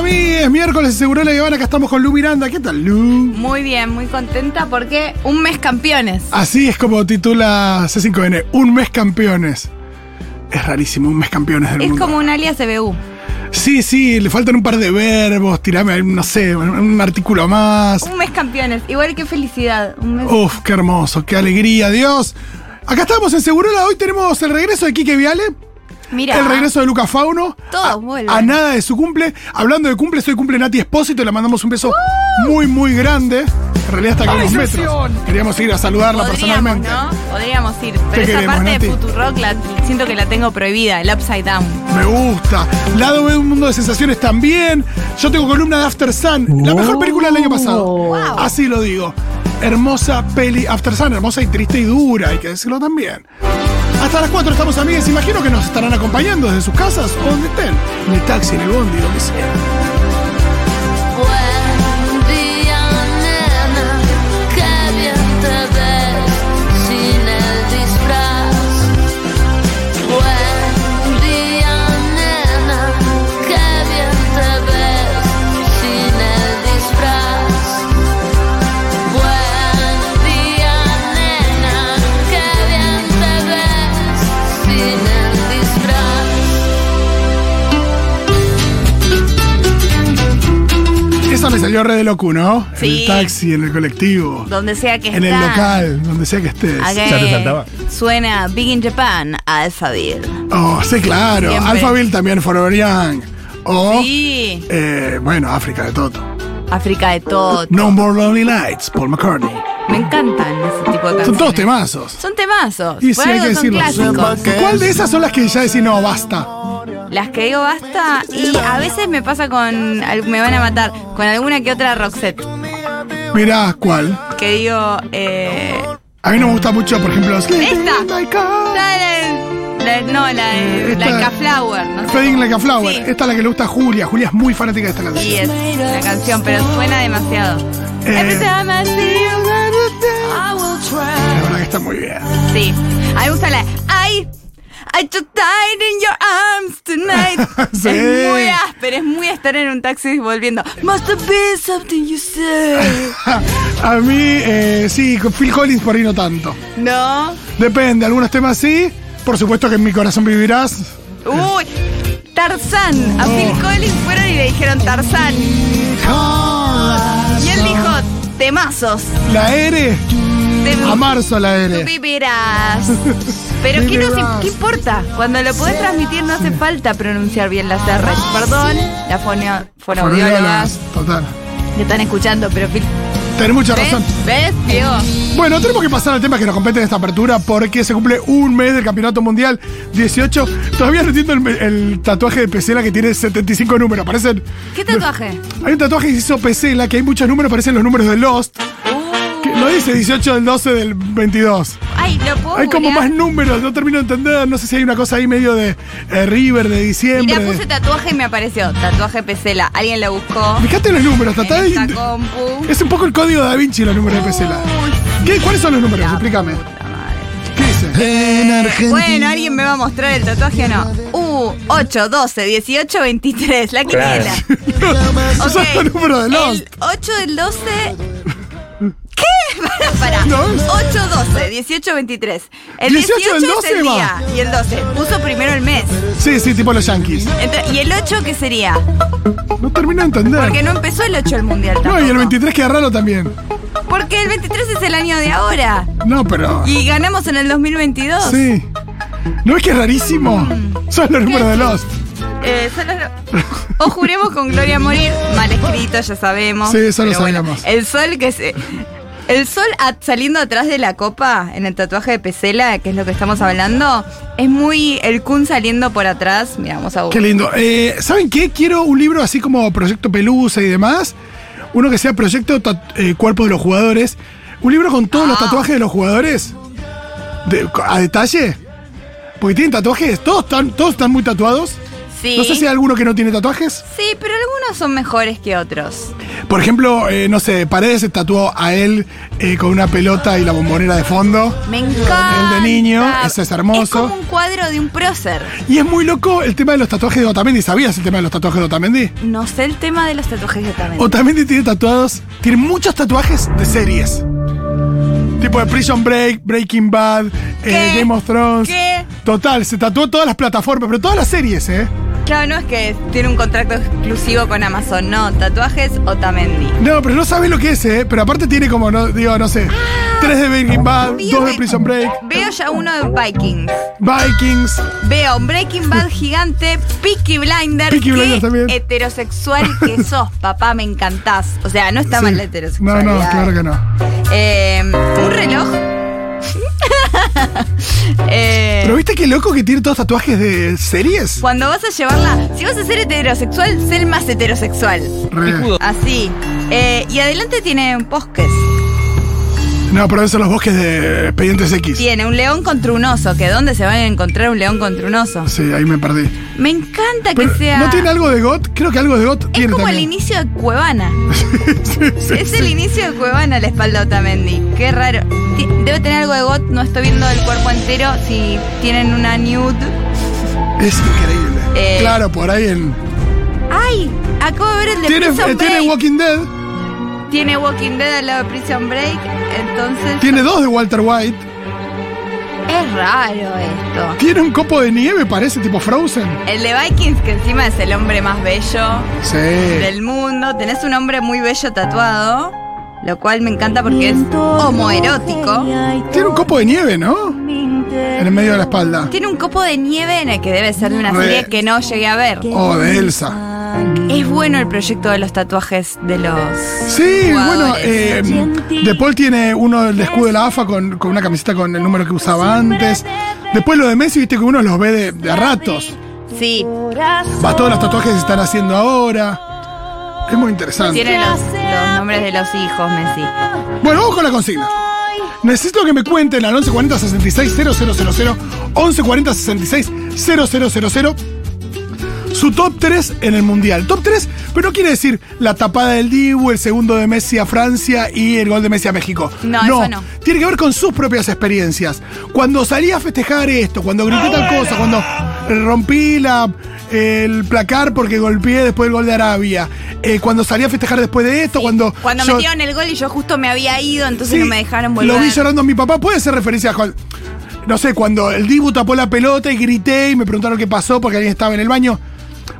a mí? Es miércoles, seguro la Guevara, acá estamos con Lu Miranda. ¿Qué tal, Lu? Muy bien, muy contenta porque un mes campeones. Así es como titula C5N, un mes campeones. Es rarísimo, un mes campeones del Es mundo. como un alias CBU. Sí, sí, le faltan un par de verbos, tirame, no sé, un- un artículo más. Un mes campeones. Igual que felicidad. Un mes. Uf, qué hermoso, qué alegría, Dios. Acá estamos en Segurola, hoy tenemos el regreso de Quique Viale, El regreso de Luca Fauno. Todos a, vuelven. a nada de su cumple. Hablando de cumple, hoy cumple Nati Espósito, le mandamos un beso muy, muy grande. En realidad está acá a unos metros. Queríamos ir a saludarla Podríamos, personalmente. ¿no? Podríamos ir. Pero esa queremos, parte Nati? de Futurock la, siento que la tengo prohibida, el upside down. Me gusta. Lado B, un mundo de sensaciones también. Yo tengo columna de After Sun, la mejor película del año pasado. Wow. Así lo digo. Hermosa peli After Sun, hermosa y triste y dura, hay que decirlo también. Hasta las 4 estamos amigas. Imagino que nos estarán acompañando desde sus casas o donde estén. En el taxi, en el bondi, donde sea. Salió re de loco, ¿no? En Sí. el taxi, en el colectivo, Donde sea que en el local, donde sea que estés. Acá ¿Ya te saltaba? Suena Big in Japan, Alphaville. Oh, sí, claro. Siempre. Alphaville también, Forever Young. O, Sí. eh, bueno, África de Toto. África de todo. No More Lonely Nights, Paul McCartney. Me encantan ese tipo de canciones. Son todos temazos. Son temazos. Y sí, hay algo que decirlo. clásicos. ¿Cuál de esas son las que ya decís, no, basta? Las que digo basta y a veces me pasa con. Me van a matar. Con alguna que otra Roxette. Mirá, ¿cuál? Que digo. Eh, A mí no me gusta mucho, por ejemplo, Esta. la de- la- no, la de. Esta- Like a Flower. No sé. Fading Like a Flower. Sí. Esta es la que le gusta a Julia. Julia es muy fanática de esta canción. Y es la canción, pero suena demasiado. Eh. Every time I see you, I will try. La verdad que está muy bien. Sí. A mí me gusta la. I. Took tight in your arms tonight. Sí. Es muy áspero, es muy estar en un taxi volviendo. Must have been something you said. A mí, eh, sí, con Phil Collins por ahí no tanto. No. Depende, algunos temas sí. Por supuesto que en mi corazón vivirás. Uy. Tarzán. A Phil Collins fueron y le dijeron Tarzán. Y él dijo, temazos. La R, Te a marzo la tú R. vivirás. Pero ¿qué, nos, Vivirás. ¿qué importa? Cuando lo podés transmitir no hace falta pronunciar bien las R. Perdón, las foneo- fonoaudiólogas Total. que están escuchando, pero Tenés mucha ¿ves? razón. ¿Ves, Diego? Bueno, tenemos que pasar al tema que nos compete en esta apertura porque se cumple un mes del Campeonato Mundial 18. Todavía no entiendo el, el tatuaje de Pesela que tiene 75 números. Parecen. ¿Qué tatuaje? Hay un tatuaje que hizo Pesela que hay muchos números, parecen los números de Lost. Que no dice 18 del 12 del 22. Ay, lo puedo Hay como googlear? más números, no termino de entender. No sé si hay una cosa ahí medio de eh, River, de diciembre. Mirá, de- puse tatuaje y me apareció. Tatuaje Pesela. Alguien lo buscó. Fíjate los números, tratá de- esta compu. Es un poco el código de Da Vinci los números de Pesela. Uy, ¿Qué, ¿Cuáles son los números? la Explícame. puta madre. ¿Qué dice? En Argentina. Bueno, ¿alguien me va a mostrar el tatuaje o no? Uh, 8, 12, 18, 23. La quiniela. Son los números de Lost. El 8 del 12. Para, para. No. 8, 12, 18, 23. El 18 18, del es 12 el va. día. Y el 12. Puso primero el mes. Sí, sí, tipo los Yankees. Entonces, ¿Y el 8 qué sería? No termino de entender. Porque no empezó el 8 el mundial No, tampoco. y el 23 queda raro también. Porque el 23 es el año de ahora. No, pero. Y ganamos en el 2022. Sí. ¿No es que es rarísimo? Son los números de Lost. Eh, son los- O juremos con Gloria a morir. Mal escrito, ya sabemos. Sí, eso lo bueno, sabíamos. el sol que se. El sol a- saliendo atrás de la copa, en el tatuaje de Pesela, que es lo que estamos hablando, es muy el Kun saliendo por atrás. Mira, vamos a Qué lindo. Eh, ¿Saben qué? Quiero un libro así como Proyecto Pelusa y demás. Uno que sea Proyecto eh, Cuerpo de los Jugadores. Un libro con todos los Ah. tatuajes de los jugadores. De- a detalle. Porque tienen tatuajes, todos están, todos están muy tatuados. Sí. No sé si hay alguno que no tiene tatuajes. Sí, pero algunos son mejores que otros. Por ejemplo, eh, no sé, Paredes se tatuó a él eh, con una pelota y la bombonera de fondo. Me encanta. El de niño, ese es hermoso. Es como un cuadro de un prócer. Y es muy loco el tema de los tatuajes de Otamendi. ¿Sabías el tema de los tatuajes de Otamendi? No sé el tema de los tatuajes de Otamendi. Otamendi tiene tatuados, tiene muchos tatuajes de series. Tipo de Prison Break, Breaking Bad, eh. Game of Thrones. ¿Qué? Total, se tatuó todas las plataformas, pero todas las series, ¿eh? Claro, no es que tiene un contrato exclusivo con Amazon, no. Tatuajes Otamendi. No, pero no sabes lo que es, ¿eh? Pero aparte tiene como, no, digo, no sé, tres de Breaking Bad, dos de Prison Break, Veo ya uno de Vikings. Vikings. Veo un Breaking Bad gigante, Peaky Blinder. Peaky Blinders también. heterosexual que sos, papá, me encantás. O sea, no está Sí. mal la No, heterosexualidad. no, claro que no. Eh, un reloj. Eh, Pero viste qué loco que tiene todos tatuajes de series. cuando vas a llevarla, si vas a ser heterosexual, sé el más heterosexual. Re. Así. Eh, y adelante tiene un bosques. No, pero esos son los bosques de Expedientes X. Tiene un león contra un oso. Que dónde se va a encontrar un león contra un oso. Sí, ahí me perdí. Me encanta que sea. ¿No tiene algo de GOT? Creo que algo de GOT Es tiene como el inicio de Cuevana. Sí, sí, es sí. el inicio de Cuevana la espalda de Otamendi. Qué raro. Debe tener algo de got, no estoy viendo el cuerpo entero. Si tienen una nude. Es increíble. Eh, claro, por ahí en. ¡Ay! Acabo de ver el de Tiene, Prison eh, tiene Break. Walking Dead. Tiene Walking Dead al lado de Prison Break. Entonces. Tiene dos de Walter White. Es raro esto. Tiene un copo de nieve, parece tipo Frozen. El de Vikings, que encima es el hombre más bello Sí. del mundo. Tenés un hombre muy bello tatuado. Lo cual me encanta porque es homoerótico. Tiene un copo de nieve, ¿no? En el medio de la espalda. Tiene un copo de nieve en el que debe ser de una Re. serie que no llegué a ver. Oh, de Elsa. Es bueno el proyecto de los tatuajes de los. Sí, bueno, eh, De Paul tiene uno del escudo de la AFA con, con una camiseta con el número que usaba antes. Después lo de Messi, viste que uno los ve de, de a ratos. Sí, Va, todos los tatuajes que se están haciendo ahora. Es muy interesante. tiene los, los nombres de los hijos, Messi. Bueno, vamos con la consigna. Necesito que me cuenten al 1140 66 000, 1140 66 000, su top 3 en el Mundial. Top 3, pero no quiere decir la tapada del Dibu, el segundo de Messi a Francia y el gol de Messi a México. No, eso no. Tiene que ver con sus propias experiencias. Cuando salí a festejar esto, cuando grité tal cosa, cuando rompí la, el placar porque golpeé después del gol de Arabia, eh, cuando salí a festejar después de esto, cuando... Cuando yo- metieron el gol y yo justo me había ido, entonces Sí, no me dejaron volver. Lo vi llorando a mi papá. Puede ser referencia a Juan. No sé, cuando el Dibu tapó la pelota y grité y me preguntaron qué pasó porque alguien estaba en el baño.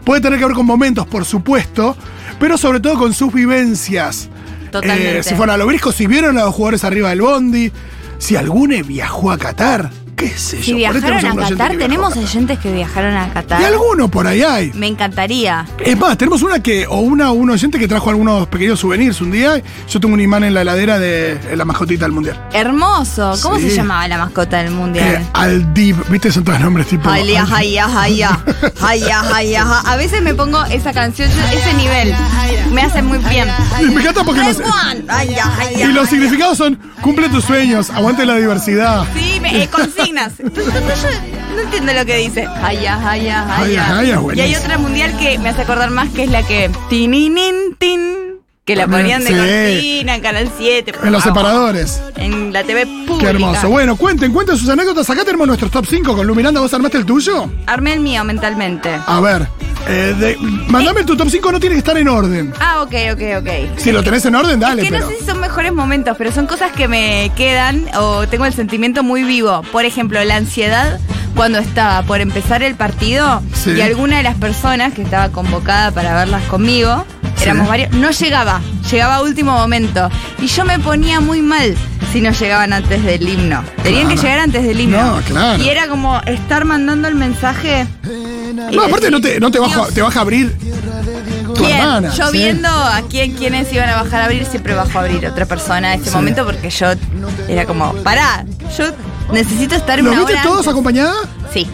Puede tener que ver con momentos, por supuesto, pero sobre todo con sus vivencias. Totalmente. Eh, si fueron al obelisco, si vieron a los jugadores arriba del bondi, si alguno viajó a Qatar, qué sé Si yo. ahí viajaron a Qatar, tenemos a oyentes que viajaron a Qatar. Y alguno por ahí hay. Me encantaría. Es más, tenemos una que, o una, un oyente que trajo algunos pequeños souvenirs un día. Yo tengo un imán en la heladera de eh, la mascotita del mundial. Hermoso. ¿Cómo Sí. se llamaba la mascota del Eh, mundial? Aldib, ¿viste? Son todos nombres tipo. Hayya, Aldib. hayya, hayya. Hayya, hayya, ha- A veces me pongo esa canción, ese nivel. Me hace muy bien. Y me encanta porque los, y los significados son cumple tus sueños, aguante la diversidad. Sí, me, eh, consignas. Entonces, yo no entiendo lo que dice. Hayya, Hayya, hayya. hayya, Y hay otra mundial que me hace acordar más que es la que. Tininin, tin. Que la ponían de Sí. cortina en Canal 7. por En los separadores. En la TV pública. Qué hermoso. Bueno, cuenten, cuenten sus anécdotas. Acá tenemos nuestros top 5 con Lu Miranda. ¿Vos armaste el tuyo? Armé el mío mentalmente. A ver, eh, de- mandame tu top 5, no tiene que estar en orden. Ah, ok, ok, ok. Si lo tenés en orden, dale, que pero. no sé si son mejores momentos, pero son cosas que me quedan o tengo el sentimiento muy vivo. Por ejemplo, la ansiedad cuando estaba por empezar el partido Sí. y alguna de las personas que estaba convocada para verlas conmigo, Sí. éramos varios, no llegaba, llegaba a último momento. Y yo me ponía muy mal si no llegaban antes del himno. Tenían que llegar antes del himno. No, claro. Y era como estar mandando el mensaje. No, aparte no te, no te, baja, te baja a abrir tu ¿Quién? hermana. yo ¿sí? viendo a quién, quiénes iban a bajar a abrir, siempre bajo a abrir otra persona en ese Sí. momento porque yo era como, pará, yo necesito estar ¿Los una viste hora todos antes". acompañada? Sí.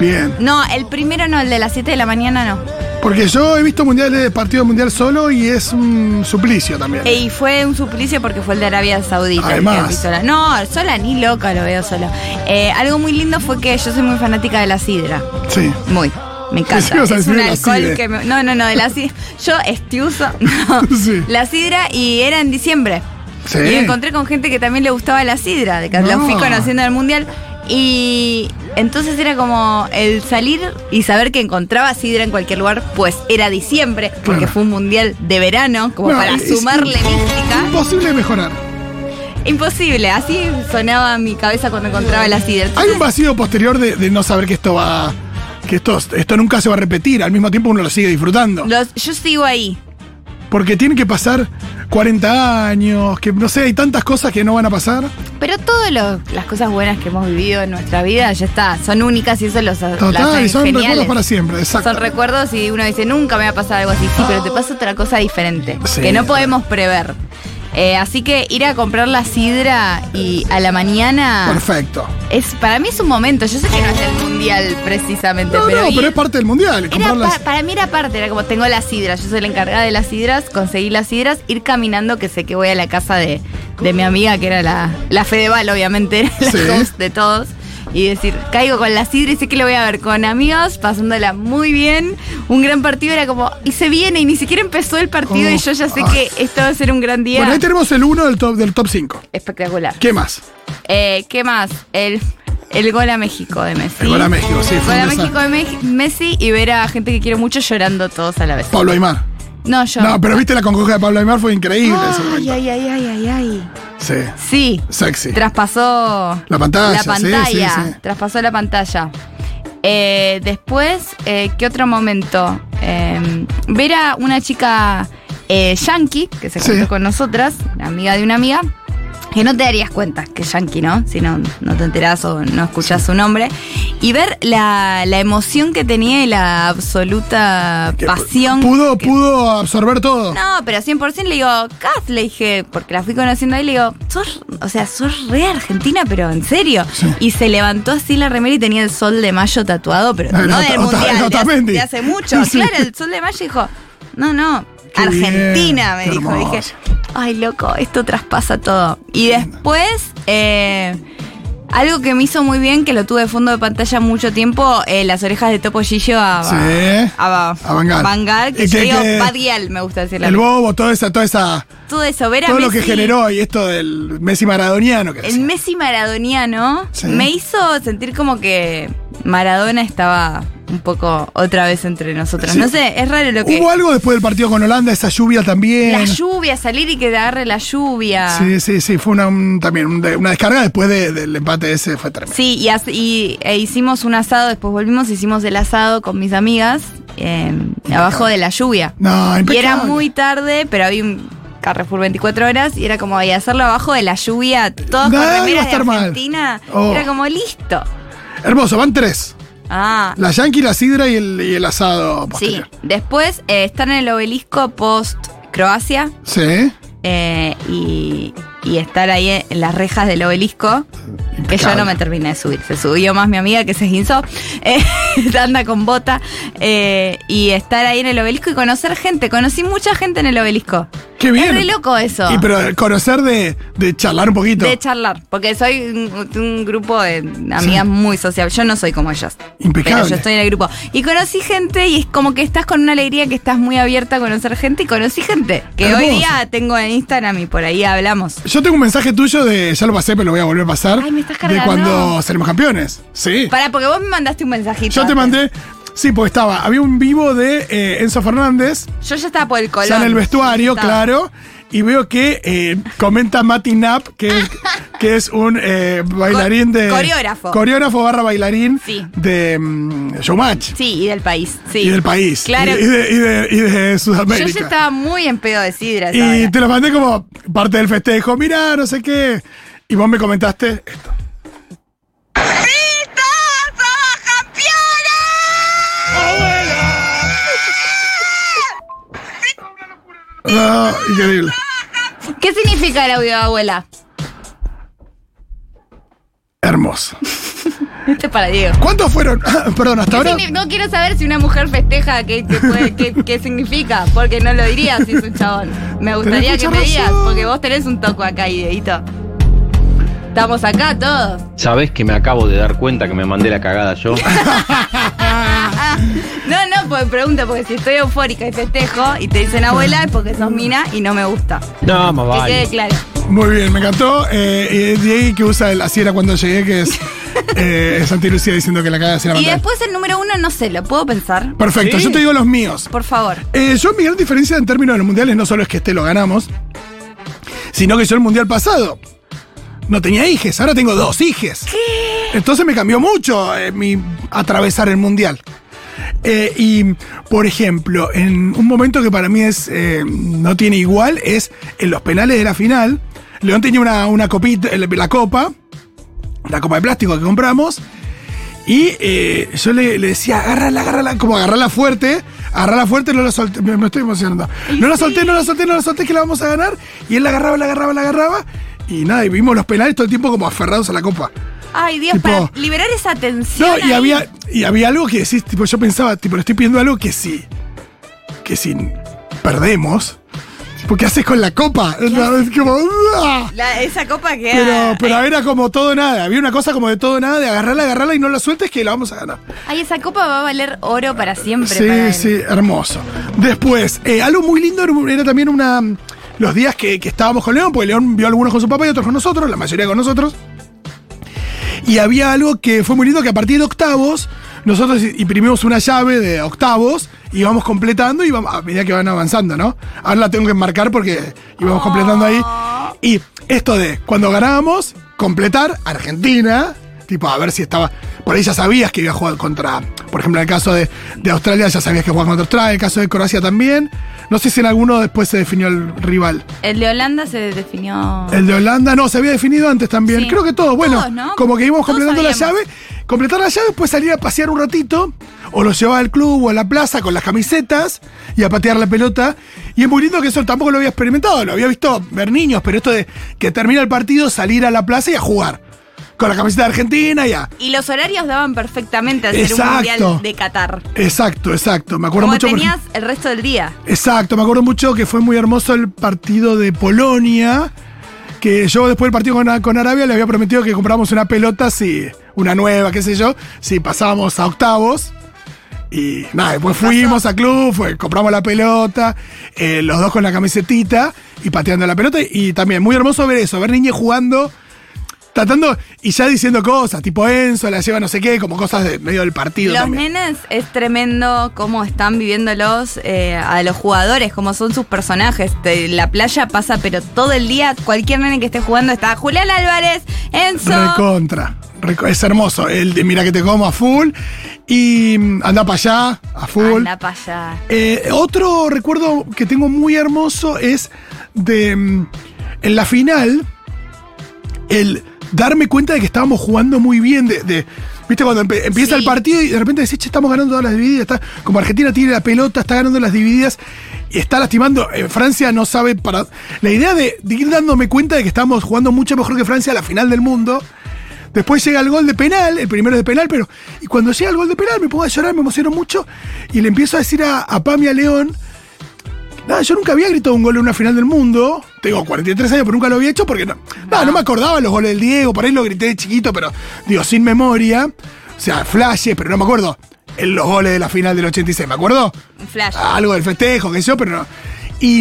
Bien. No, el primero no, el de las 7 de la mañana no. Porque yo he visto mundiales, partido mundial solo y es un suplicio también. Y fue un suplicio porque fue el de Arabia Saudita. Además. sola. No, sola ni loca lo veo sola. Eh, algo muy lindo fue que yo soy muy fanática de la sidra. Sí. Muy. Me Sí, encanta. a es un la alcohol que me- No, no, no, de la sidra. Yo estiuso. No. Sí. La sidra y era en diciembre. Sí. Y me encontré con gente que también le gustaba la sidra, de que la No. fui conociendo en el mundial. Y entonces era como el salir y saber que encontraba sidra en cualquier lugar, pues era diciembre, porque fue un mundial de verano, como No, para sumarle mística. Imposible mejorar. Imposible, así sonaba mi cabeza cuando encontraba la sidra. Hay un vacío posterior de, de no saber que esto va. que esto, esto nunca se va a repetir. Al mismo tiempo uno lo sigue disfrutando. los- yo sigo ahí. Porque tienen que pasar 40 años, que no sé, hay tantas cosas que no van a pasar. Pero todas las cosas buenas que hemos vivido en nuestra vida ya está, son únicas y eso los las Total, hacen y son geniales. recuerdos para siempre, exacto. Son recuerdos y uno dice, nunca me va a pasar algo así, sí, pero te pasa otra cosa diferente, Sí. que no podemos prever. Eh, así que ir a comprar la sidra y a la mañana Perfecto. es para mí es un momento. Yo sé que no es el mundial precisamente, No, pero, no, ir- pero es parte del mundial. era pa- para mí era parte, era como tengo las sidras, yo soy la encargada de las sidras, conseguí las sidras, ir caminando que sé que voy a la casa de, de mi amiga, que era la, la Fedeval, obviamente, la Sí. host de todos. Y decir, caigo con la sidra y sé que lo voy a ver con amigos, pasándola muy bien. Un gran partido era como, y se viene, y ni siquiera empezó el partido, Oh, y yo ya sé que esto va a ser un gran día. Bueno, ahí tenemos el 1 del top, del top 5. Espectacular. ¿Qué más? Eh, ¿Qué más? El, el gol a México de Messi. El gol a México, sí, fue Gol a México de Me- Messi y ver a gente que quiero mucho llorando todos a la vez. Pablo Aymar. No, yo. No, pero viste la congoja de Pablo Aymar, fue increíble Ay, ay, ay, ay, ay, ay. Sí, Sí. sexy. Traspasó La pantalla, La pantalla. sí, sí. Traspasó la pantalla. Eh, después, eh, ¿qué otro momento? Eh, ver a una chica eh, yankee que se juntó con nosotras, amiga de una amiga. Que no te darías cuenta que es yankee, ¿no? Si no, no te enterás o no escuchás su nombre. Y ver la, la emoción que tenía y la absoluta Que pasión. Pudo, que- pudo absorber todo. no, pero 100% le digo, Kath, le dije, porque la fui conociendo ahí, le digo, sos, o sea, sos re argentina, pero en serio. Sí. Y se levantó así la remera y tenía el sol de mayo tatuado, pero Ah, no Ota- del mundial, de hace, Otamendi. de hace mucho. Sí. Claro, el sol de mayo dijo, no, no, Qué Argentina, bien, me dijo. hermoso. Dije, ay, loco, esto traspasa todo. Y después, eh, algo que me hizo muy bien, que lo tuve de fondo de pantalla mucho tiempo, eh, las orejas de Topo Gillo a, Sí. a, A Van Gaal. Gaal, que Y yo que- digo que- Bad Gyal, me gusta decirle. El bobo, toda esa, toda esa, todo eso, ver a todo lo que generó y esto del Messi maradoniano que El decía. Messi maradoniano Sí. me hizo sentir como que Maradona estaba un poco otra vez entre nosotros. Sí. No sé, es raro lo que. Hubo algo después del partido con Holanda, esa lluvia también. La lluvia, salir y que te agarre la lluvia. Sí, sí, sí, fue una, un- también una descarga después de- del empate ese, fue tremendo. Sí, y, as- y- e hicimos un asado, después volvimos, hicimos el asado con mis amigas eh, abajo de la lluvia. No, Y impecable. era muy tarde, pero había un Carrefour 24 horas y era como y hacerlo abajo de la lluvia, todos No, con remeras de. Argentina. Oh. Era como listo. Hermoso, van tres. Ah, La Yankee, la Sidra y el, y el asado sí. Después eh, estar en el obelisco post Croacia Sí. eh, y, y estar ahí en las rejas del obelisco. Que yo no me terminé de subir. Se subió más mi amiga que se esguinzó. Eh, anda con bota. eh, y estar ahí en el obelisco y conocer gente. Conocí mucha gente en el obelisco. Qué bien. Es re loco eso. Y pero conocer de, de charlar un poquito. De charlar, porque soy un, un grupo de amigas muy sociables. Yo no soy como ellas. Impecable. Pero yo estoy en el grupo. Y conocí gente y es como que estás con una alegría que estás muy abierta a conocer gente y conocí gente que hoy día tengo en Instagram y por ahí hablamos. Yo tengo un mensaje tuyo de, ya lo pasé, pero lo voy a volver a pasar. Ay, me estás De cargando. cuando seremos campeones. Sí. Para, porque vos me mandaste un mensajito. Yo te mandé. Sí, pues estaba. Había un vivo de eh, Enzo Fernández. Yo ya estaba por el. Ya en el vestuario, claro. Y veo que eh, comenta Mati Knapp, que, que es un eh, bailarín de. coreógrafo. Coreógrafo barra bailarín Sí. de mm, Showmatch. Sí, y del país. Sí. Y del país. Claro. Y, y de, y de- y de Yo Sudamérica. ya estaba muy en pedo de sidra. Y hora. te lo mandé como parte del festejo. Mirá, no sé qué. Y vos me comentaste esto. No, increíble. ¿Qué significa el audio de abuela? Hermoso. Este es para Diego. ¿Cuántos fueron? Perdón, hasta ¿Qué ahora. No quiero saber si una mujer festeja qué, qué puede- qué- qué significa, porque no lo diría si es un chabón. Me gustaría que mucha me digas, razón. porque vos tenés un toco acá, ideito. Estamos acá todos. ¿Sabés que me acabo de dar cuenta que me mandé la cagada yo? No, no, pues pregunta, porque si estoy eufórica y festejo y te dicen abuela es porque sos mina y no me gusta. No, más Que quede vale. claro. Muy bien, me encantó. Eh, y Diego que usa el así era cuando llegué, que es eh, Santi Lucía diciendo que la caga se la Y después el número uno, no sé, lo puedo pensar. Perfecto, ¿Sí? yo te digo los míos. Por favor. Eh, yo mi gran diferencia en términos de los mundiales no solo es que este lo ganamos, sino que yo el mundial pasado no tenía hijes, ahora tengo dos hijes. Entonces me cambió mucho eh, mi atravesar el mundial. Eh, y, por ejemplo, en un momento que para mí es eh, no tiene igual, es en los penales de la final. León tenía una, una copita, la copa, la copa de plástico que compramos, y eh, yo le, le decía, agárrala, agárrala, como agarrarla fuerte, agarrarla fuerte, no la solté, me, me estoy emocionando. No la solté, no la solté, no la solté, que la vamos a ganar. Y él la agarraba, la agarraba, la agarraba. Y nada, y vimos los penales todo el tiempo como aferrados a la copa. Ay, Dios, Tipo- para liberar esa tensión. No, y ahí. había, y había algo que decís, tipo, yo pensaba, tipo, le estoy pidiendo algo que sí, que si perdemos, ¿qué haces con la copa? Es como, ¡ah! La- esa copa que Pero, pero era como todo nada, había una cosa como de todo nada, de agarrarla, agarrarla y no la sueltes que la vamos a ganar. Ay, esa copa va a valer oro para siempre. Sí, para sí, hermoso. Después, eh, algo muy lindo era también una. Los días que, que estábamos con León, porque León vio algunos con su papá y otros con nosotros, la mayoría con nosotros. Y había algo que fue muy lindo, que a partir de octavos, nosotros imprimimos una llave de octavos íbamos completando y íbamos, a medida que van avanzando, ¿no? Ahora la tengo que enmarcar porque íbamos completando ahí. Y esto de cuando ganábamos, completar Argentina, tipo a ver si estaba. Por ahí ya sabías que iba a jugar contra. Por ejemplo, en el caso de, de Australia ya sabías que jugaba contra Australia, en el caso de Croacia también. No sé si en alguno después se definió el rival. El de Holanda se definió. El de Holanda no, se había definido antes también. Sí. Creo que todo, bueno, Todos, ¿no? como que íbamos Todos completando la llave. Completar la llave, después salir a pasear un ratito, o los llevaba al club o a la plaza con las camisetas y a patear la pelota. Y es muy lindo que eso tampoco lo había experimentado, lo había visto ver niños, pero esto de que termina el partido, salir a la plaza y a jugar. Con la camiseta de Argentina y a. Y los horarios daban perfectamente a hacer un mundial de Qatar. Exacto, exacto. Me acuerdo Como mucho. por tenías el resto del día. Exacto, me acuerdo mucho que fue muy hermoso el partido de Polonia. Que yo después del partido con, con Arabia le había prometido que compramos una pelota, si, una nueva, qué sé yo, si pasábamos a octavos. Y nada, después fuimos a club, fue, compramos la pelota, eh, los dos con la camisetita y pateando la pelota. Y también muy hermoso ver eso, ver niños jugando, tratando y ya diciendo cosas, tipo Enzo, la lleva no sé qué, como cosas de medio del partido. Los también. nenes es tremendo cómo están viviéndolos eh, a los jugadores, cómo son sus personajes. La playa pasa, pero todo el día, cualquier nene que esté jugando está Julián Álvarez, Enzo. Recontra. Reco- Es hermoso. El de Mira que te como a full. Y mm, anda para allá, a full. Anda para allá. Eh, otro recuerdo que tengo muy hermoso es de. mm, En la final, el darme cuenta de que estábamos jugando muy bien. De, de- ¿Viste? Cuando empe- empieza Sí. el partido y de repente decís, che, estamos ganando todas las divididas. Está, como Argentina tiene la pelota, está ganando las divididas y está lastimando. Eh, Francia no sabe para. La idea de, de ir dándome cuenta de que estamos jugando mucho mejor que Francia a la final del mundo. Después llega el gol de penal, el primero es de penal, pero. Y cuando llega el gol de penal me pongo a llorar, me emociono mucho. Y le empiezo a decir a, a Pam y a León. Nada, yo nunca había gritado un gol en una final del mundo. Tengo 43 años, pero nunca lo había hecho porque no. nada, no me acordaba los goles del Diego, por ahí lo grité de chiquito, pero digo, sin memoria. O sea, flashes, pero no me acuerdo. En los goles de la final del 86, ¿me acuerdo? Flash. algo del festejo, que sé yo, pero no. Y,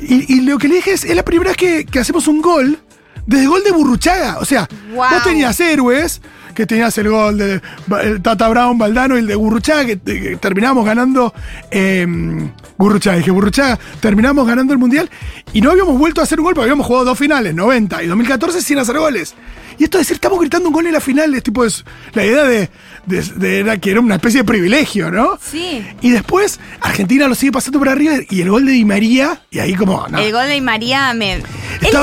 y- y lo que le dije es, es la primera vez que, que hacemos un gol desde gol de Burruchaga. O sea, Wow. vos tenías héroes, que tenías el gol de el Tata Brown, Valdano y el de Burruchaga, que, terminamos ganando. Eh, dije Burruchaga, terminamos ganando el mundial y no habíamos vuelto a hacer un gol porque habíamos jugado dos finales, 90 y 2014 sin hacer goles. Y esto de decir, estamos gritando un gol en la final, es tipo, es la idea de, de- de- era que era una especie de privilegio, ¿no? Sí. Y después Argentina lo sigue pasando por arriba y el gol de Di María, y ahí como, no. El gol de Di María me. Él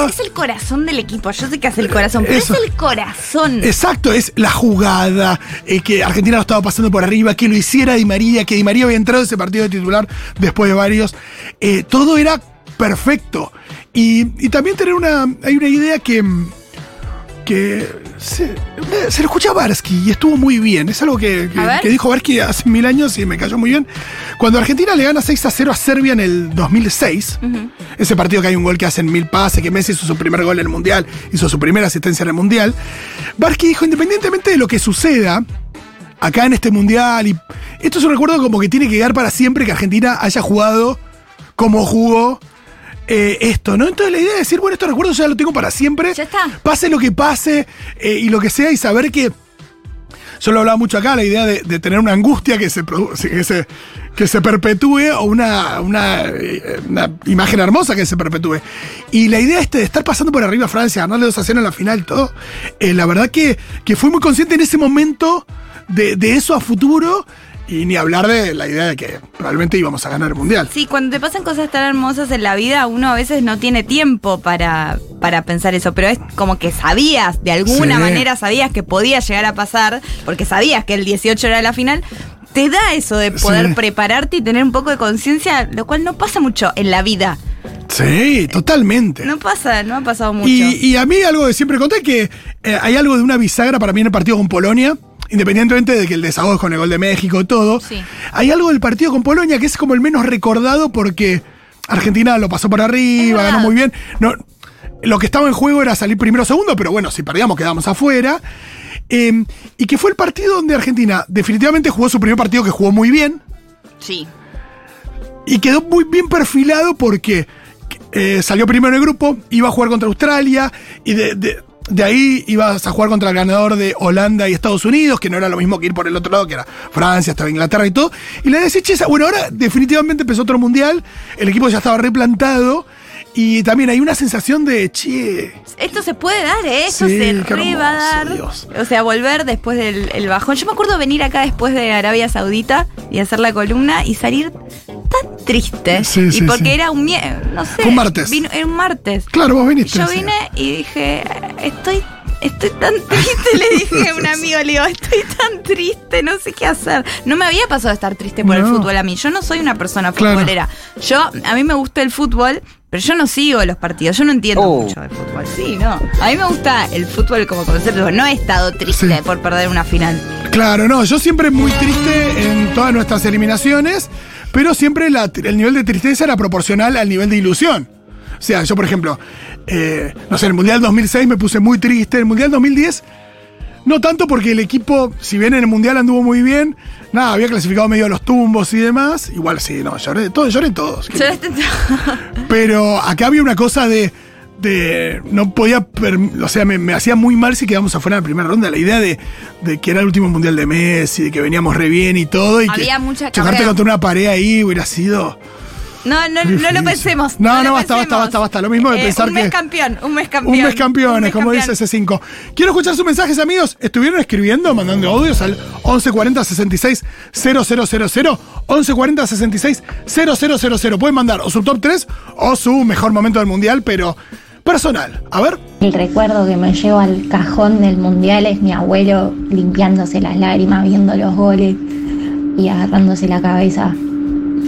es el corazón del equipo. Yo sé que hace el corazón, pero Eso. es el corazón. Exacto, es la jugada, eh, que Argentina lo estaba pasando por arriba, que lo hiciera Di María, que Di María había entrado a ese partido de titular después de varios. Eh, todo era perfecto. Y, y también tener una. Hay una idea que. Que se, se lo escuché a Barsky y estuvo muy bien. Es algo que, que- dijo Barsky hace mil años y me cayó muy bien. Cuando Argentina le gana 6 a 0 a Serbia en el 2006, ese partido que hay un gol que hacen mil pases, que Messi hizo su primer gol en el Mundial, hizo su primera asistencia en el Mundial, Barsky dijo, independientemente de lo que suceda acá en este Mundial, y esto es un recuerdo como que tiene que quedar para siempre que Argentina haya jugado como jugó eh, esto, ¿no? Entonces la idea es decir, bueno, estos recuerdos ya lo tengo para siempre. Ya está. Pase lo que pase eh, y lo que sea, y saber que. Yo lo hablaba mucho acá, la idea de, de tener una angustia que se, produ- que se, que se perpetúe o una, una, eh, una imagen hermosa que se perpetúe. Y la idea este de estar pasando por arriba a Francia, ganarle 2 a 0 en la final y todo, eh, la verdad que, que fui muy consciente en ese momento de, de eso a futuro y ni hablar de la idea de que probablemente íbamos a ganar el mundial. Sí, cuando te pasan cosas tan hermosas en la vida, uno a veces no tiene tiempo para, para pensar eso, pero es como que sabías, de alguna Sí. manera sabías que podía llegar a pasar, porque sabías que el 18 era la final. Te da eso de poder Sí. prepararte y tener un poco de conciencia, lo cual no pasa mucho en la vida. Sí, totalmente. No pasa, no ha pasado mucho. Y, y a mí algo que siempre conté que eh, hay algo de una bisagra para mí en el partido con Polonia. Independientemente de que el desahogo es con el gol de México y todo, Sí. hay algo del partido con Polonia que es como el menos recordado porque Argentina lo pasó por arriba, ganó muy bien. No, lo que estaba en juego era salir primero o segundo, pero bueno, si perdíamos quedábamos afuera. Eh, y que fue el partido donde Argentina definitivamente jugó su primer partido que jugó muy bien. Sí. Y quedó muy bien perfilado porque eh, salió primero en el grupo, iba a jugar contra Australia y de, de- de ahí ibas a jugar contra el ganador de Holanda y Estados Unidos, que no era lo mismo que ir por el otro lado, que era Francia, estaba Inglaterra y todo. Y che, esa- bueno, ahora definitivamente empezó otro mundial, el equipo ya estaba replantado y también hay una sensación de, che, Esto se puede dar, ¿eh? Esto Sí, se re va a dar. Dios. O sea, volver después del el bajón. Yo me acuerdo venir acá después de Arabia Saudita y hacer la columna y salir tan triste. Sí, y sí, porque era un mie- no sé. Fue un martes. vino- era un martes. claro, vos viniste. Yo vine y dije, estoy, estoy tan triste, le dije a un amigo, le digo, estoy tan triste, no sé qué hacer. No me había pasado de estar triste por el fútbol a mí. Yo no soy una persona Claro. futbolera. Yo, a mí me gusta el fútbol, pero yo no sigo los partidos, yo no entiendo Oh. mucho de fútbol. Sí, no. A mí me gusta el fútbol como concepto, no he estado triste Sí. por perder una final. Claro, no, yo siempre muy triste en todas nuestras eliminaciones, pero siempre la- el nivel de tristeza era proporcional al nivel de ilusión. O sea, yo por ejemplo, eh, no sé, en el Mundial 2006 me puse muy triste, en el Mundial 2010 no tanto porque el equipo, si bien en el Mundial anduvo muy bien, nada, había clasificado medio a los tumbos y demás, igual sí, no, lloré, todos, lloré todos. Este- Pero acá había una cosa de. de no podía. o sea, me, me hacía muy mal si quedamos afuera en la primera ronda. La idea de, de que era el último mundial de Messi, de que veníamos re bien y todo. Y Había que mucha chocarte contra una pared ahí hubiera sido. No, no, no lo pensemos. No, lo no, basta, pensemos. basta, basta, basta. Lo mismo de Eh, pensar un mes que- campeón, un mes campeón. Un mes campeones, Un mes como campeón. dice C5. Quiero escuchar sus mensajes, amigos. Estuvieron escribiendo, mandando audios al 1140 66 000. 1140 66 000. Pueden mandar o su top 3 o su mejor momento del mundial, pero personal. A ver. El recuerdo que me llevo al cajón del mundial es mi abuelo limpiándose las lágrimas, viendo los goles y agarrándose la cabeza.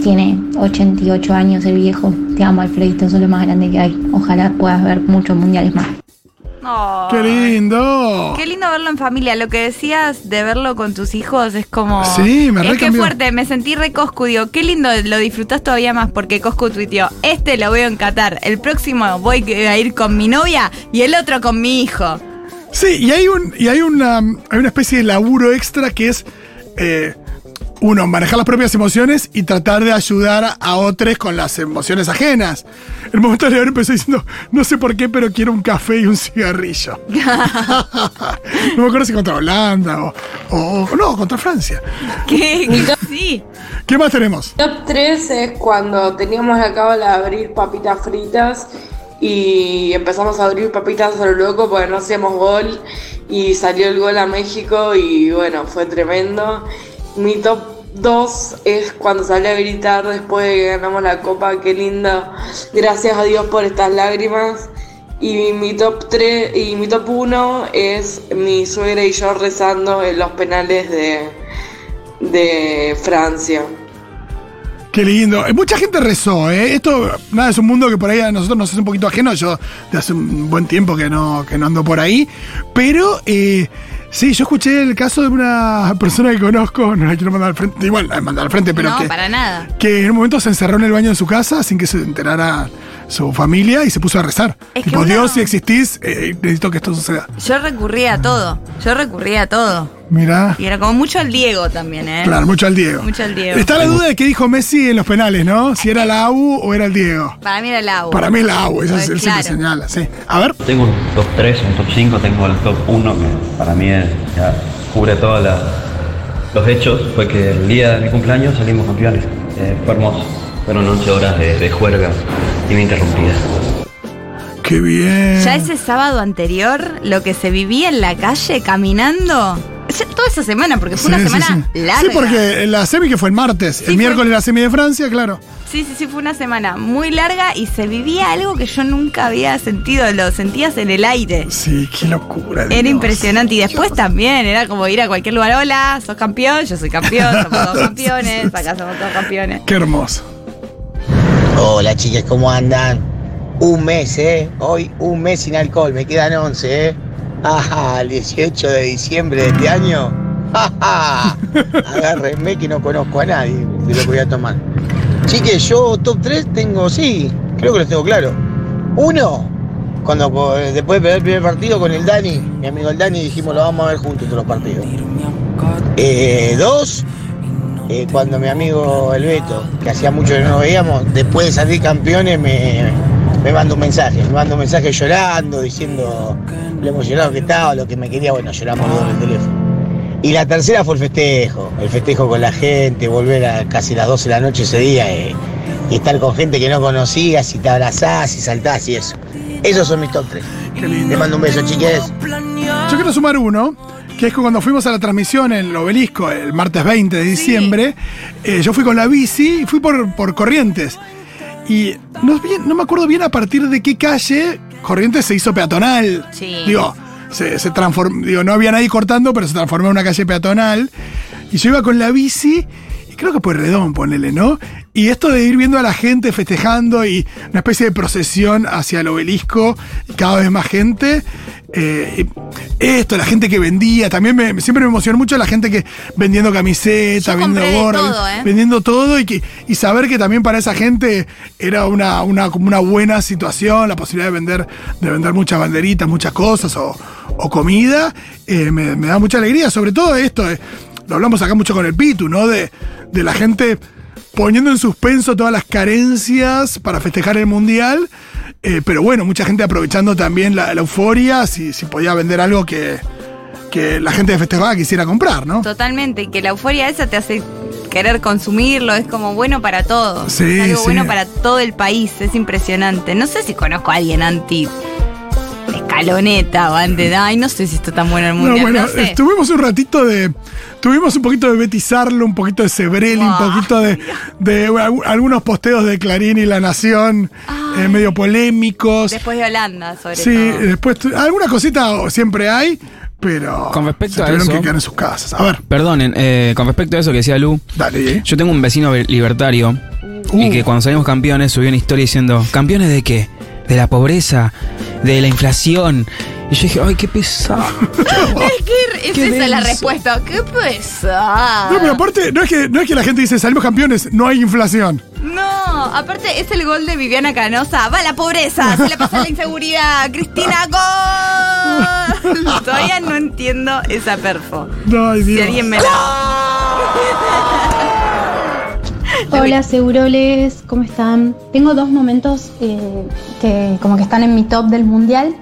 Tiene 88 años el viejo. Te amo, Alfredito, sos lo más grande que hay. Ojalá puedas ver muchos mundiales más. ¡Qué lindo! Qué lindo verlo en familia. Lo que decías de verlo con tus hijos es como. Sí, me Es que fuerte, me sentí re Coscu. Digo, qué lindo, lo disfrutás todavía más porque Coscu tuiteó: Este lo veo en Qatar. El próximo voy a ir con mi novia y el otro con mi hijo. Sí, y hay, un, y hay, una, hay una especie de laburo extra que es, eh, uno, manejar las propias emociones y tratar de ayudar a otros con las emociones ajenas. El momento de leer empezó diciendo, no sé por qué, pero quiero un café y un cigarrillo. no me acuerdo si contra Holanda o, o- o no, contra Francia. ¿Qué? sí. ¿Qué más tenemos? Top 3 es cuando teníamos la cábala de abrir papitas fritas y empezamos a abrir papitas a lo loco porque no hacíamos gol y salió el gol a México y bueno, fue tremendo. Mi top 2 es cuando salí a gritar después de que ganamos la copa, qué lindo. Gracias a Dios por estas lágrimas. Y mi top 3 y mi top 1 es mi suegra y yo rezando en los penales de, de Francia. Qué lindo. Eh, Mucha gente rezó, ¿eh? Esto, nada, es un mundo que por ahí a nosotros nos es un poquito ajeno. Yo de hace un buen tiempo que no, que no ando por ahí. Pero, eh, sí, yo escuché el caso de una persona que conozco, no la quiero mandar al frente, igual la mandar al frente, pero no, que, para nada. que en un momento se encerró en el baño de su casa sin que se enterara su familia y se puso a rezar. Es que tipo, uno- Dios, si existís, eh, necesito que esto suceda. Yo recurría a todo. Yo recurría a todo. Mirá. Y era como mucho al Diego también, ¿eh? Claro, mucho al Diego. Mucho al Diego. Está la duda de qué dijo Messi en los penales, ¿no? Si era la AU o era el Diego. Para mí era el agua. Para mí es la AU, eso él siempre claro. señala, sí. A ver. Tengo un top 3, un top 5, tengo el top 1 que para mí es- ya cubre todos los hechos. Fue que el día de mi cumpleaños salimos campeones. Eh, fue hermoso. Fueron 11 horas de, de juerga ininterrumpida. Qué bien. Ya ese sábado anterior, lo que se vivía en la calle caminando. Toda esa semana, porque fue una Sí, semana sí. larga. Sí, porque la semi que fue el martes. Sí, el fue- miércoles la semi de Francia, claro. Sí, sí, sí, fue una semana muy larga y se vivía algo que yo nunca había sentido. Lo sentías en el aire. Sí, qué locura. Era Dios. impresionante. Y después también, era como ir a cualquier lugar. Hola, sos campeón, yo soy campeón, somos todos campeones, acá somos todos campeones. Qué hermoso. Hola chicas, ¿cómo andan? Un mes, ¿eh? Hoy un mes sin alcohol, me quedan 11, ¿eh? Ajá, el 18 de diciembre de este año. Agárrenme que no conozco a nadie de lo que voy a tomar. Chiques, yo top 3 tengo, sí, creo que los tengo claro. Uno, cuando po- después de perder el primer partido con el Dani, mi amigo el Dani, dijimos lo vamos a ver juntos todos los partidos. Eh, dos, eh, cuando mi amigo el Beto, que hacía mucho que no nos veíamos, después de salir campeones me, me manda un mensaje, me manda un mensaje llorando, diciendo lo emocionado que estaba, lo que me quería, bueno, lloramos los dos en el teléfono. Y la tercera fue el festejo, el festejo con la gente, volver a casi las 12 de la noche ese día eh, y estar con gente que no conocías y te abrazás y saltás y eso. Esos son mis top 3. Qué lindo. Le mando un beso, chiques. Yo quiero sumar uno, que es que cuando fuimos a la transmisión en el obelisco el martes 20 de diciembre, eh, yo fui con la bici y fui por, por Corrientes. Y no me acuerdo bien a partir de qué calle Corrientes se hizo peatonal. Sí. Digo, se, se transformó, digo, no había nadie cortando, pero se transformó en una calle peatonal. Y yo iba con la bici, creo que por Redón, ponele, ¿no? Y esto de ir viendo a la gente festejando y una especie de procesión hacia el obelisco, y cada vez más gente. eh, esto, la gente que vendía, también me, siempre me emocionó mucho la gente que vendiendo camisetas, vendiendo gorras, ¿eh? vendiendo todo y, que, y saber que también para esa gente era una, una, como una buena situación, la posibilidad de vender, de vender muchas banderitas, muchas cosas o, o comida, eh, me, me da mucha alegría. Sobre todo esto, eh, lo hablamos acá mucho con el Pitu, ¿no? De, de la gente poniendo en suspenso todas las carencias para festejar el Mundial. eh, pero bueno, mucha gente aprovechando también la, la euforia, si, si podía vender algo que, que la gente de festejada quisiera comprar, ¿no? Totalmente, y que la euforia esa te hace querer consumirlo, es como bueno para todos. Sí, es algo sí. bueno para todo el país, es impresionante. No sé si conozco a alguien anti escaloneta o anti, ay, no sé si está tan bueno el No, mundial, bueno, no sé. tuvimos un ratito de. Tuvimos un poquito de betizarlo, un poquito de Sebrelli, un poquito de, de algu- algunos posteos de Clarín y La Nación, eh, medio polémicos. Después de Holanda, sobre Sí, todo. después tu- alguna cosita siempre hay, pero. Con respecto se a tuvieron eso- que quedar en sus casas. A ver, Perdonen, eh, con respecto a eso que decía Lu, dale, ¿eh? yo tengo un vecino libertario y Uh. que cuando salimos campeones subió una historia diciendo, ¿campeones de qué? De la pobreza, de la inflación. Y yo dije, ay, qué pesado. Es que es esa la respuesta. ¡Qué pesada! No, pero aparte, no es, que, no es que la gente dice salimos campeones, no hay inflación. No, aparte es el gol de Viviana Canosa. Va la pobreza, se le pasa la inseguridad. Cristina, gol. Todavía no entiendo esa perfo. No, ay, Si Dios. alguien me la. Hola, Seguroles, ¿cómo están? Tengo dos momentos eh, que como que están en mi top del mundial.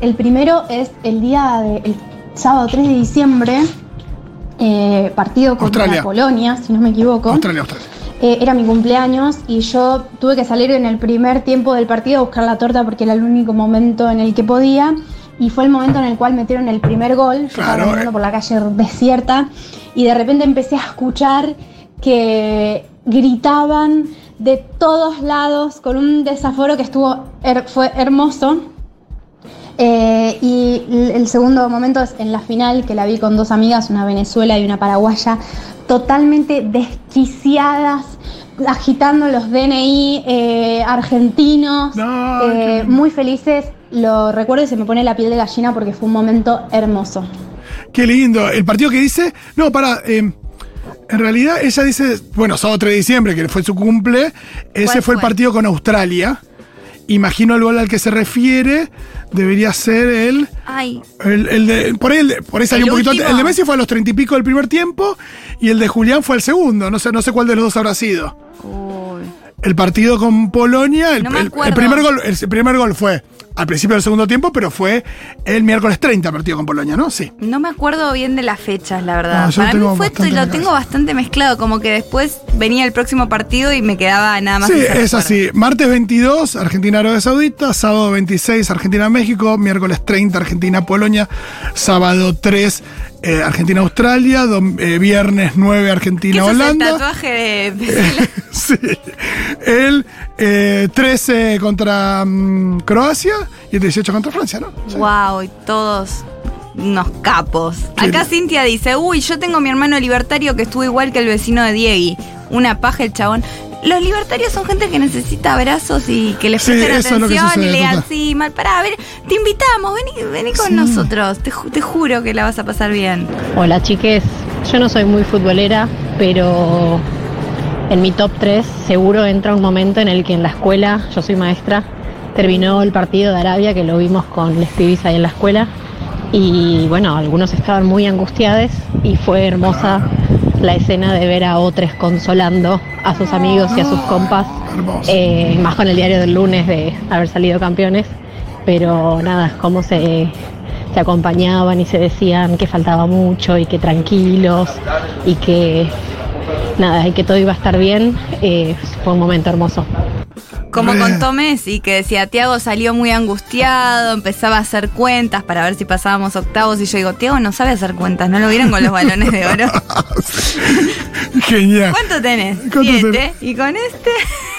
El primero es el día del sábado 3 de diciembre, eh, partido contra Australia. Polonia, si no me equivoco. Australia, Australia. Eh, era mi cumpleaños y yo tuve que salir en el primer tiempo del partido a buscar la torta porque era el único momento en el que podía. Y fue el momento en el cual metieron el primer gol. Yo estaba Claro, caminando eh. por la calle desierta y de repente empecé a escuchar que gritaban de todos lados con un desaforo que estuvo her- fue hermoso. Eh, y el segundo momento es en la final, que la vi con dos amigas, una venezuela y una paraguaya, totalmente desquiciadas, agitando los DNI eh, argentinos, No, eh, qué muy felices. Lo recuerdo y se me pone la piel de gallina porque fue un momento hermoso. Qué lindo. El partido que dice. No, para. En realidad, ella dice. Bueno, sábado 3 de diciembre, que fue su cumple. Ese ¿Cuál fue el partido con Australia. Imagino el gol al que se refiere. Debería ser el. Ay, El, el de, por, ahí, el de- por ahí salió ¿El un poquito último? antes. El de Messi fue a los treinta y pico del primer tiempo. Y el de Julián fue al segundo. No sé, no sé cuál de los dos habrá sido. uy. El partido con Polonia, el, No me el- el acuerdo. primer gol, el primer gol fue al principio del segundo tiempo, pero fue el miércoles 30 partido con Polonia, ¿no? Sí. No me acuerdo bien de las fechas, la verdad. No, Para mí fue lo tengo bastante mezclado, como que después venía el próximo partido y me quedaba nada más. Sí, es así. Martes 22, Argentina-Arabia Saudita. Sábado 26, Argentina-México. Miércoles 30, Argentina-Polonia. Sábado 3, eh, Argentina-Australia. eh, viernes 9, ¿Qué sos el Argentina-Holanda. tatuaje de, de- sí. El eh, 13 contra mm, Croacia y el 18 contra Francia, ¿no? Sí. Wow, y todos unos capos. Acá. Cintia dice, uy, yo tengo mi hermano libertario que estuvo igual que el vecino de Diegui. Una paja el chabón. Los libertarios son gente que necesita abrazos y que les Sí, presten atención y le digan, sí, mal, pará, ven, te invitamos, vení, vení con Sí. nosotros. Te, ju- te juro que la vas a pasar bien. Hola chiques, yo no soy muy futbolera, pero en mi top 3 seguro entra un momento en el que en la escuela, yo soy maestra, terminó el partido de Arabia que lo vimos con les pibis ahí en la escuela y bueno, algunos estaban muy angustiados y fue hermosa la escena de ver a otros consolando a sus amigos y a sus compas, Hermoso. eh, más con el diario del lunes de haber salido campeones, pero nada, cómo se, se acompañaban y se decían que faltaba mucho y que tranquilos y que nada, y que todo iba a estar bien, eh, fue un momento hermoso. Como Re. contó Messi, que decía, Tiago salió muy angustiado, empezaba a hacer cuentas para ver si pasábamos octavos. Y yo digo, Tiago no sabe hacer cuentas, ¿no lo vieron con los balones de oro? Genial. ¿Cuánto tenés? ¿Cuánto Siete. tenés? Y con este.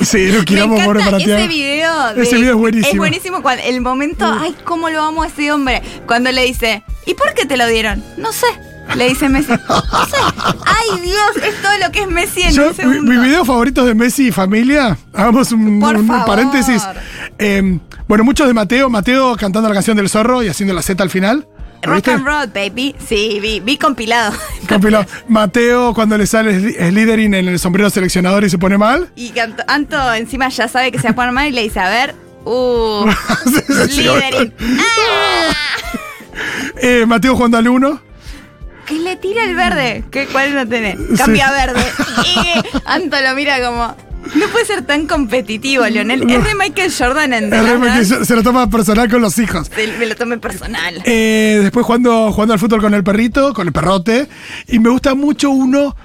Sí, lo quilamos encanta para ese Tiago. video. de- Ese video es buenísimo. Es buenísimo cuando el momento, ay, cómo lo amo a ese hombre. Cuando le dice, ¿y por qué te lo dieron? No sé. Le dice Messi. Ay, Dios, es todo lo que es Messi en Yo, mi, mi video favorito de Messi y familia, hagamos un, Por un favor. paréntesis. Eh, bueno, muchos de Mateo, Mateo cantando la canción del zorro y haciendo la Z al final. ¿Lo Rock viste? and roll, baby. Sí, vi, vi compilado. Compilado. Mateo cuando le sale Slytherin en el sombrero seleccionador y se pone mal. Y Anto, Anto encima ya sabe que se va a poner mal y le dice, a ver, uh, Slytherin. ¡Ah! Eh, Mateo jugando al uno. Que le tira el verde. ¿Qué, ¿Cuál no tenés? Cambia Sí. verde. Y Anto lo mira como. No puede ser tan competitivo, Leonel. Es de Michael Jordan en se, lo toma personal con los hijos. Se- Me lo tomé personal. Eh, después jugando, jugando al fútbol con el perrito, con el perrote. Y me gusta mucho uno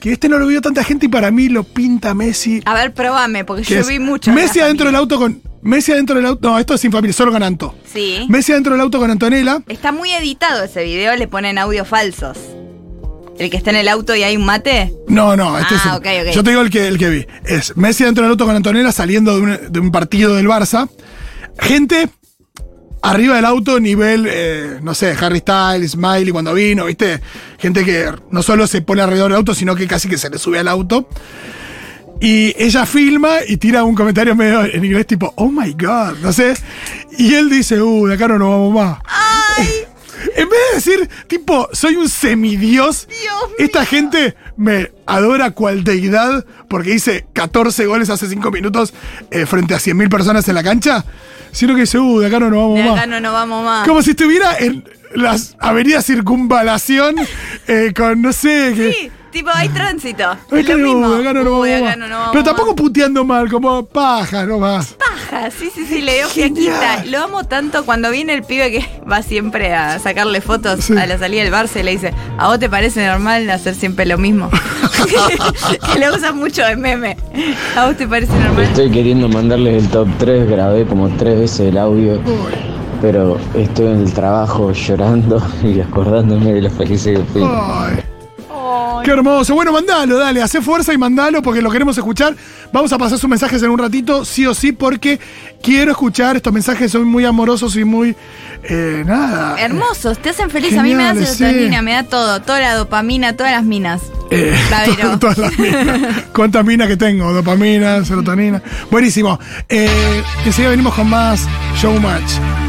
que este no lo vio tanta gente y para mí lo pinta Messi. A ver, probame, porque que yo vi mucho. Messi adentro del auto con. Messi adentro del auto. No, esto es sin familia, solo con Anto. Sí. Messi adentro del auto con Antonella. Está muy editado ese video, le ponen audios falsos. El que está en el auto y hay un mate. No, no, este Ah, es. un- ok, ok. Yo te digo el que, el que vi. Es Messi dentro del auto con Antonella saliendo de un, de un partido del Barça. Gente arriba del auto, nivel, eh, no sé, Harry Styles, Smiley cuando vino, ¿viste? Gente que no solo se pone alrededor del auto, sino que casi que se le sube al auto. Y ella filma y tira un comentario medio en inglés tipo, oh my god, no sé. Y él dice, uh, de acá no nos vamos más. En vez de decir, tipo, soy un semidios, esta gente me adora cual deidad porque hice 14 goles hace 5 minutos eh, frente a 100.000 personas en la cancha, sino que dice, uh, de acá no nos vamos De más. acá no nos vamos más. Como si estuviera en las avenidas circunvalación eh, con, no sé, que... Tipo, hay tránsito. Es que lo no, acá no vamos acá no vamos Pero tampoco puteando mal, como paja, no más. Paja, sí, sí, sí, le dio fiaquita. Lo amo tanto cuando viene el pibe que va siempre a sacarle fotos Sí. a la salida del Barça y le dice, ¿a vos te parece normal hacer siempre lo mismo? que lo usan mucho de meme. ¿A vos te parece normal? Estoy queriendo mandarles el top 3, grabé como tres veces el audio, pero estoy en el trabajo llorando y acordándome de lo felices que fui. Ay. Qué hermoso. Bueno, mandalo, dale, hace fuerza y mandalo porque lo queremos escuchar. Vamos a pasar sus mensajes en un ratito, sí o sí, porque quiero escuchar estos mensajes, son muy amorosos y muy. eh, nada. Hermosos, te hacen feliz. a mí me da sí. serotonina, me da todo, toda la dopamina, todas las minas. Eh, todas las minas. ¿Cuántas minas que tengo? Dopamina, serotonina. Buenísimo. Eh, enseguida venimos con más Showmatch.